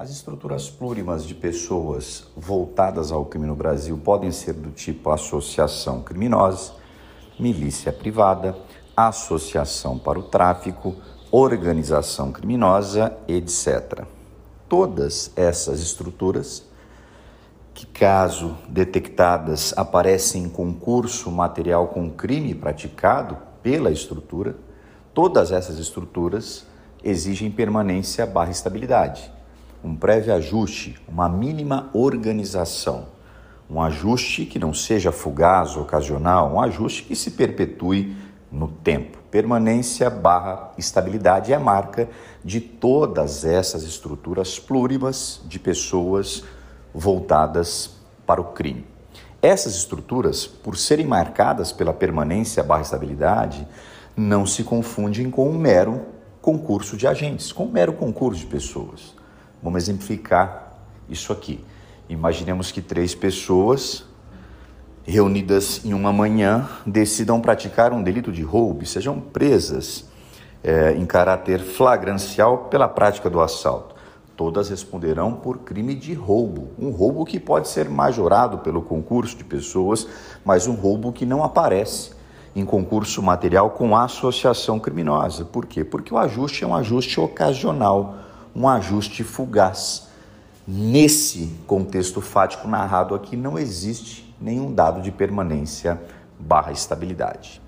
As estruturas plurimas de pessoas voltadas ao crime no Brasil podem ser do tipo associação criminosa, milícia privada, associação para o tráfico, organização criminosa, etc. Todas essas estruturas, que caso detectadas aparecem em concurso material com crime praticado pela estrutura, todas essas estruturas exigem permanência barra estabilidade um prévio ajuste, uma mínima organização. Um ajuste que não seja fugaz, ocasional, um ajuste que se perpetue no tempo. Permanência barra estabilidade é a marca de todas essas estruturas plurimas de pessoas voltadas para o crime. Essas estruturas, por serem marcadas pela permanência barra estabilidade, não se confundem com um mero concurso de agentes, com um mero concurso de pessoas. Vamos exemplificar isso aqui. Imaginemos que três pessoas reunidas em uma manhã decidam praticar um delito de roubo, sejam presas é, em caráter flagrancial pela prática do assalto. Todas responderão por crime de roubo, um roubo que pode ser majorado pelo concurso de pessoas, mas um roubo que não aparece em concurso material com associação criminosa. Por quê? Porque o ajuste é um ajuste ocasional um ajuste fugaz. Nesse contexto fático narrado aqui, não existe nenhum dado de permanência barra estabilidade.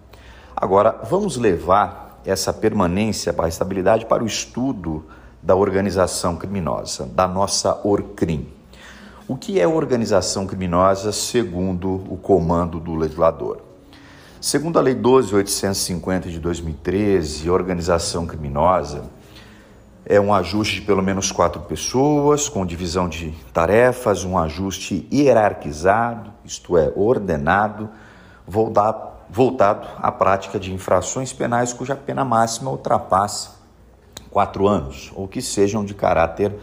Agora, vamos levar essa permanência barra estabilidade para o estudo da organização criminosa, da nossa ORCRIM. O que é organização criminosa segundo o comando do legislador? Segundo a Lei 12.850 de 2013, organização criminosa é um ajuste de pelo menos quatro pessoas, com divisão de tarefas, um ajuste hierarquizado, isto é, ordenado, voltado à prática de infrações penais cuja pena máxima ultrapassa quatro anos, ou que sejam de caráter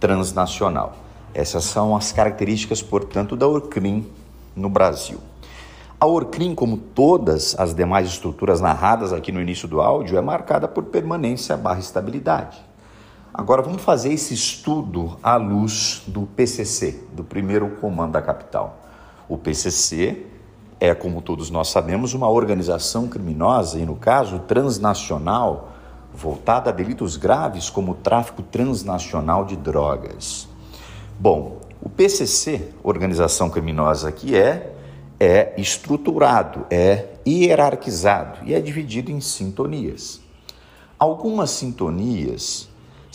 transnacional. Essas são as características, portanto, da ORCRIM no Brasil. A ORCRIM, como todas as demais estruturas narradas aqui no início do áudio, é marcada por permanência barra estabilidade. Agora vamos fazer esse estudo à luz do PCC, do primeiro comando da capital. O PCC é, como todos nós sabemos, uma organização criminosa e, no caso, transnacional, voltada a delitos graves como o tráfico transnacional de drogas. Bom, o PCC, organização criminosa que é, é estruturado, é hierarquizado e é dividido em sintonias. Algumas sintonias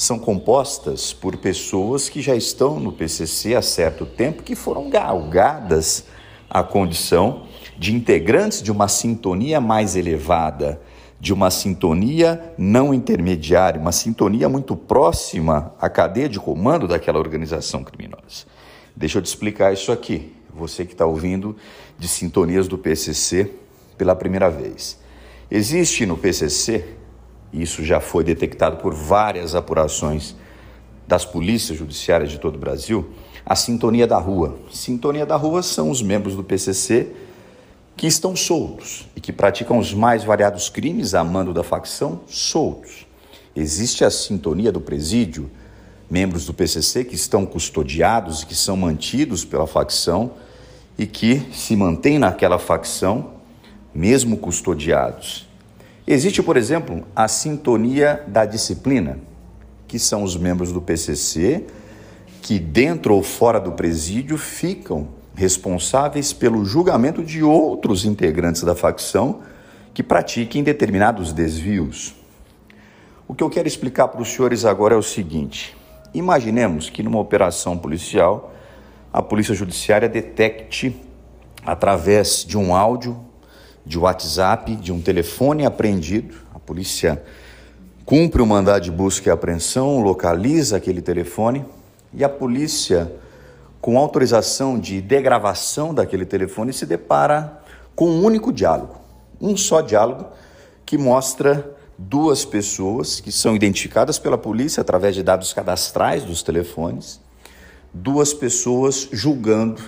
são compostas por pessoas que já estão no PCC há certo tempo, que foram galgadas à condição de integrantes de uma sintonia mais elevada, de uma sintonia não intermediária, uma sintonia muito próxima à cadeia de comando daquela organização criminosa. Deixa eu te explicar isso aqui, você que está ouvindo de sintonias do PCC pela primeira vez. Existe no PCC isso já foi detectado por várias apurações das polícias judiciárias de todo o Brasil, a sintonia da rua. Sintonia da rua são os membros do PCC que estão soltos e que praticam os mais variados crimes a mando da facção soltos. Existe a sintonia do presídio, membros do PCC que estão custodiados e que são mantidos pela facção e que se mantêm naquela facção, mesmo custodiados. Existe, por exemplo, a sintonia da disciplina, que são os membros do PCC que, dentro ou fora do presídio, ficam responsáveis pelo julgamento de outros integrantes da facção que pratiquem determinados desvios. O que eu quero explicar para os senhores agora é o seguinte: imaginemos que numa operação policial, a Polícia Judiciária detecte, através de um áudio de WhatsApp, de um telefone apreendido. A polícia cumpre o mandado de busca e apreensão, localiza aquele telefone e a polícia, com autorização de degravação daquele telefone, se depara com um único diálogo, um só diálogo que mostra duas pessoas que são identificadas pela polícia através de dados cadastrais dos telefones, duas pessoas julgando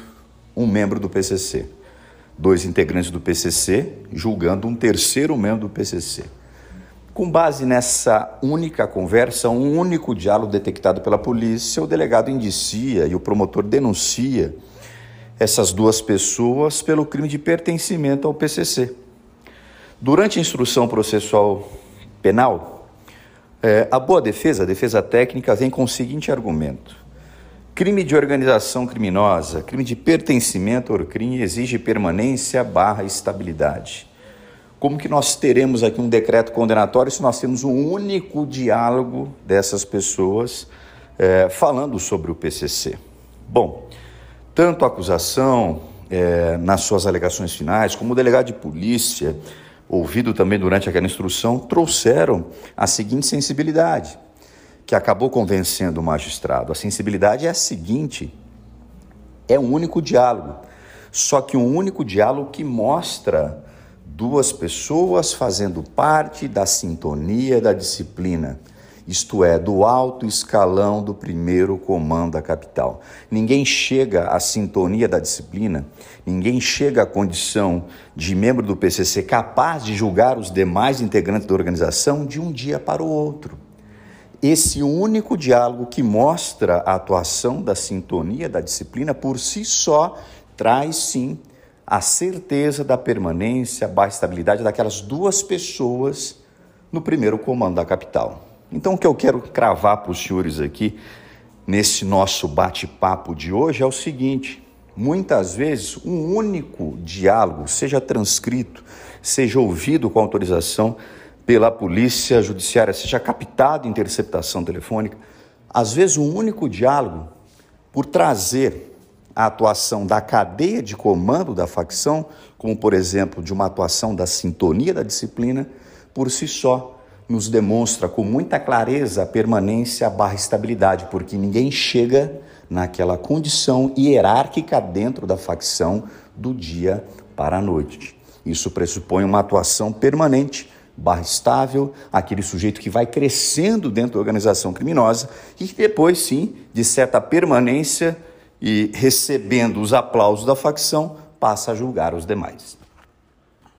um membro do PCC dois integrantes do PCC julgando um terceiro membro do PCC. Com base nessa única conversa, um único diálogo detectado pela polícia, o delegado indicia e o promotor denuncia essas duas pessoas pelo crime de pertencimento ao PCC. Durante a instrução processual penal, é, a boa defesa, a defesa técnica, vem com o seguinte argumento: crime de organização criminosa, crime de pertencimento ao crime exige permanência barra estabilidade. Como que nós teremos aqui um decreto condenatório se nós temos um único diálogo dessas pessoas é, falando sobre o PCC? Bom, tanto a acusação, é, nas suas alegações finais, como o delegado de polícia, ouvido também durante aquela instrução, trouxeram a seguinte sensibilidade, que acabou convencendo o magistrado. A sensibilidade é a seguinte: é um único diálogo, só que um único diálogo que mostra duas pessoas fazendo parte da sintonia da disciplina isto é, do alto escalão do primeiro comando da capital. Ninguém chega à sintonia da disciplina, ninguém chega à condição de membro do PCC capaz de julgar os demais integrantes da organização de um dia para o outro. Esse único diálogo que mostra a atuação da sintonia da disciplina por si só traz sim a certeza da permanência, a estabilidade daquelas duas pessoas no primeiro comando da capital. Então, o que eu quero cravar para os senhores aqui, nesse nosso bate-papo de hoje, é o seguinte: muitas vezes, um único diálogo, seja transcrito, seja ouvido com autorização pela polícia judiciária, seja captado interceptação telefônica, às vezes, um único diálogo, por trazer a atuação da cadeia de comando da facção, como por exemplo de uma atuação da sintonia da disciplina, por si só nos demonstra com muita clareza a permanência barra estabilidade, porque ninguém chega naquela condição hierárquica dentro da facção do dia para a noite. Isso pressupõe uma atuação permanente, barra estável, aquele sujeito que vai crescendo dentro da organização criminosa e que depois, sim, de certa permanência e recebendo os aplausos da facção, passa a julgar os demais.